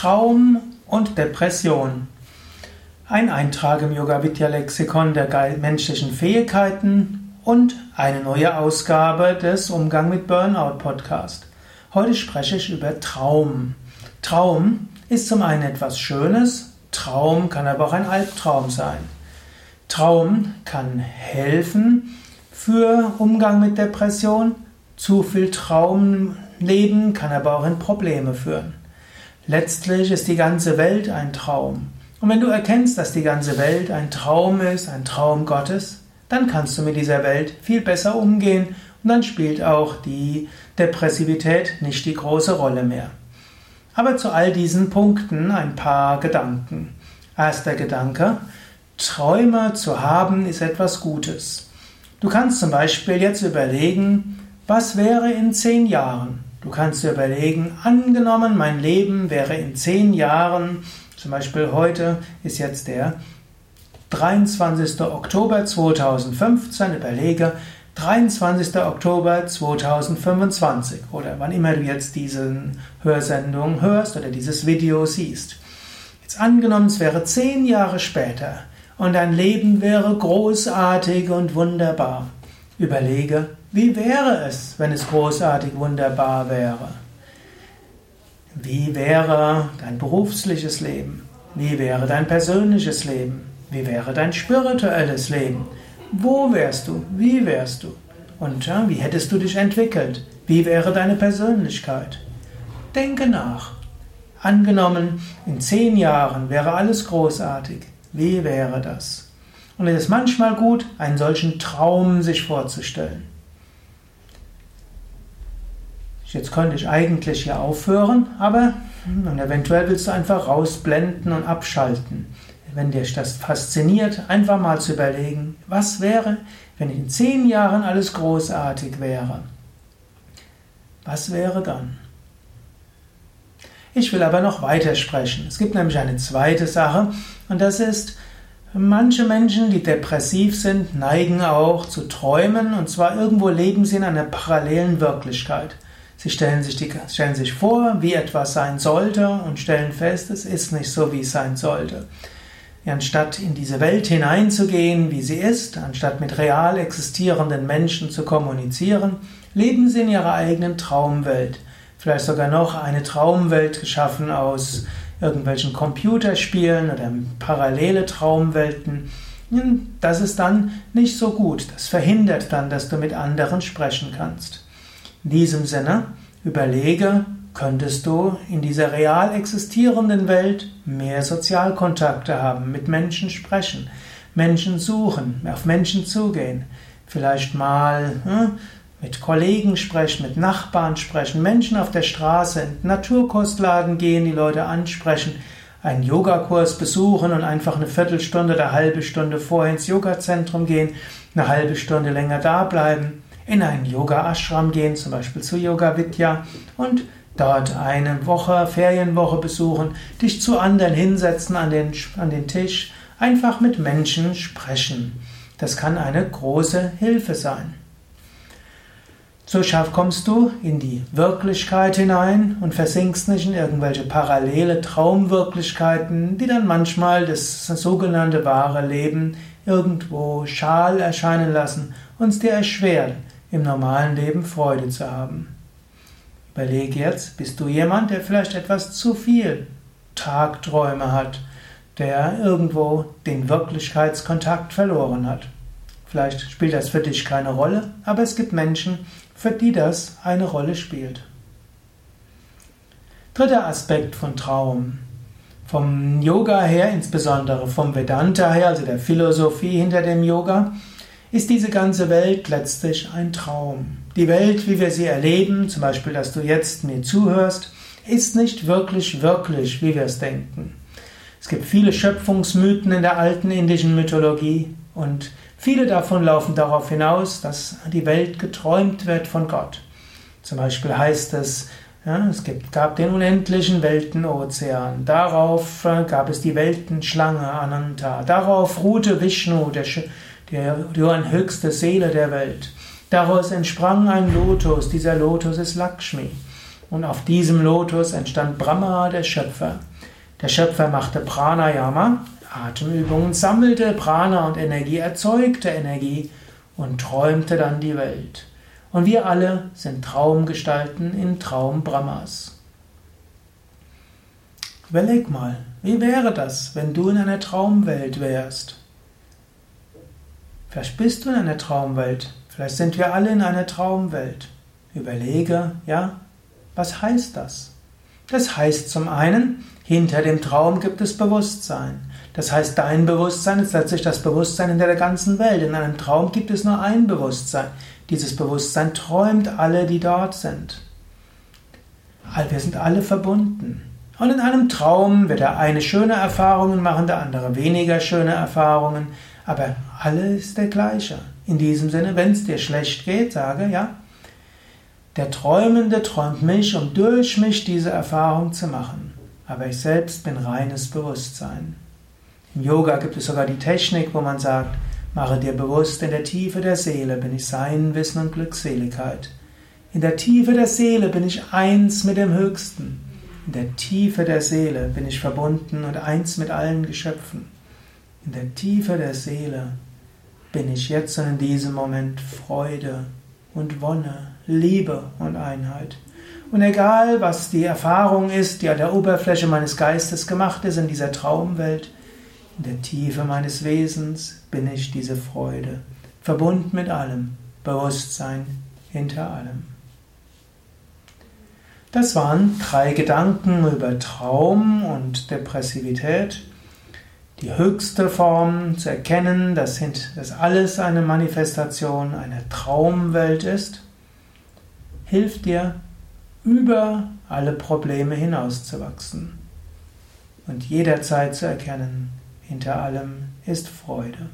Traum und Depression. Ein Eintrag im Yoga Vidya Lexikon der menschlichen Fähigkeiten und eine neue Ausgabe des Umgang mit Burnout Podcast. Heute spreche ich über Traum. Traum ist zum einen etwas Schönes, Traum kann aber auch ein Albtraum sein. Traum kann helfen für Umgang mit Depression. Zu viel Traumleben kann aber auch in Probleme führen. Letztlich ist die ganze Welt ein Traum. Und wenn du erkennst, dass die ganze Welt ein Traum ist, ein Traum Gottes, dann kannst du mit dieser Welt viel besser umgehen und dann spielt auch die Depressivität nicht die große Rolle mehr. Aber zu all diesen Punkten ein paar Gedanken. Erster Gedanke, Träume zu haben ist etwas Gutes. Du kannst zum Beispiel jetzt überlegen, was wäre in zehn Jahren? Du kannst dir überlegen, angenommen, mein Leben wäre in zehn Jahren, zum Beispiel heute ist jetzt der 23. Oktober 2015, überlege, 23. Oktober 2025 oder wann immer du jetzt diese Hörsendung hörst oder dieses Video siehst. Jetzt angenommen, es wäre zehn Jahre später und dein Leben wäre großartig und wunderbar. Überlege, wie wäre es, wenn es großartig wunderbar wäre? Wie wäre dein berufliches Leben? Wie wäre dein persönliches Leben? Wie wäre dein spirituelles Leben? Wo wärst du? Wie wärst du? Und ja, wie hättest du dich entwickelt? Wie wäre deine Persönlichkeit? Denke nach. Angenommen, in zehn Jahren wäre alles großartig. Wie wäre das? Und es ist manchmal gut, einen solchen Traum sich vorzustellen. Jetzt könnte ich eigentlich hier aufhören, aber und eventuell willst du einfach rausblenden und abschalten. Wenn dich das fasziniert, einfach mal zu überlegen, was wäre, wenn in zehn Jahren alles großartig wäre. Was wäre dann? Ich will aber noch weiter sprechen. Es gibt nämlich eine zweite Sache und das ist, manche Menschen, die depressiv sind, neigen auch zu träumen und zwar irgendwo leben sie in einer parallelen Wirklichkeit. Sie stellen sich, die, stellen sich vor, wie etwas sein sollte und stellen fest, es ist nicht so, wie es sein sollte. Anstatt in diese Welt hineinzugehen, wie sie ist, anstatt mit real existierenden Menschen zu kommunizieren, leben sie in ihrer eigenen Traumwelt. Vielleicht sogar noch eine Traumwelt geschaffen aus irgendwelchen Computerspielen oder parallele Traumwelten. Das ist dann nicht so gut. Das verhindert dann, dass du mit anderen sprechen kannst. In diesem Sinne, überlege, könntest du in dieser real existierenden Welt mehr Sozialkontakte haben, mit Menschen sprechen, Menschen suchen, auf Menschen zugehen, vielleicht mal hm, mit Kollegen sprechen, mit Nachbarn sprechen, Menschen auf der Straße, in Naturkostladen gehen, die Leute ansprechen, einen Yogakurs besuchen und einfach eine Viertelstunde oder eine halbe Stunde vorher ins Yogazentrum gehen, eine halbe Stunde länger da bleiben in einen Yoga-Ashram gehen, zum Beispiel zu Yoga Vidya und dort eine Woche, Ferienwoche besuchen, dich zu anderen hinsetzen an den, an den Tisch, einfach mit Menschen sprechen. Das kann eine große Hilfe sein. So schaff kommst du in die Wirklichkeit hinein und versinkst nicht in irgendwelche parallele Traumwirklichkeiten, die dann manchmal das sogenannte wahre Leben irgendwo schal erscheinen lassen und es dir erschweren, im normalen Leben Freude zu haben. Überlege jetzt, bist du jemand, der vielleicht etwas zu viel Tagträume hat, der irgendwo den Wirklichkeitskontakt verloren hat. Vielleicht spielt das für dich keine Rolle, aber es gibt Menschen, für die das eine Rolle spielt. Dritter Aspekt von Traum. Vom Yoga her, insbesondere vom Vedanta her, also der Philosophie hinter dem Yoga, ist diese ganze Welt letztlich ein Traum. Die Welt, wie wir sie erleben, zum Beispiel, dass du jetzt mir zuhörst, ist nicht wirklich wirklich, wie wir es denken. Es gibt viele Schöpfungsmythen in der alten indischen Mythologie und viele davon laufen darauf hinaus, dass die Welt geträumt wird von Gott. Zum Beispiel heißt es, ja, es gab den unendlichen Weltenozean. Darauf äh, gab es die Weltenschlange Ananta. Darauf ruhte Vishnu, der, der, die höchste Seele der Welt. Daraus entsprang ein Lotus, dieser Lotus ist Lakshmi. Und auf diesem Lotus entstand Brahma, der Schöpfer. Der Schöpfer machte Pranayama, Atemübungen, sammelte Prana und Energie, erzeugte Energie und träumte dann die Welt. Und wir alle sind Traumgestalten in Traum Brahmas. Überleg mal, wie wäre das, wenn du in einer Traumwelt wärst? Vielleicht bist du in einer Traumwelt, vielleicht sind wir alle in einer Traumwelt. Überlege, ja, was heißt das? Das heißt zum einen, hinter dem Traum gibt es Bewusstsein. Das heißt, dein Bewusstsein ist letztlich das Bewusstsein in der ganzen Welt. In einem Traum gibt es nur ein Bewusstsein. Dieses Bewusstsein träumt alle, die dort sind. Wir sind alle verbunden. Und in einem Traum wird der eine schöne Erfahrungen machen, der andere weniger schöne Erfahrungen, aber alles ist der gleiche. In diesem Sinne, wenn es dir schlecht geht, sage, ja, der Träumende träumt mich, um durch mich diese Erfahrung zu machen. Aber ich selbst bin reines Bewusstsein. Im Yoga gibt es sogar die Technik, wo man sagt, mache dir bewusst, in der Tiefe der Seele bin ich Sein, Wissen und Glückseligkeit. In der Tiefe der Seele bin ich eins mit dem Höchsten. In der Tiefe der Seele bin ich verbunden und eins mit allen Geschöpfen. In der Tiefe der Seele bin ich jetzt und in diesem Moment Freude und Wonne, Liebe und Einheit. Und egal, was die Erfahrung ist, die an der Oberfläche meines Geistes gemacht ist in dieser Traumwelt, in der Tiefe meines Wesens bin ich diese Freude, verbunden mit allem, Bewusstsein hinter allem. Das waren drei Gedanken über Traum und Depressivität. Die höchste Form zu erkennen, dass, dass alles eine Manifestation einer Traumwelt ist, hilft dir, über alle Probleme hinauszuwachsen und jederzeit zu erkennen, hinter allem ist Freude.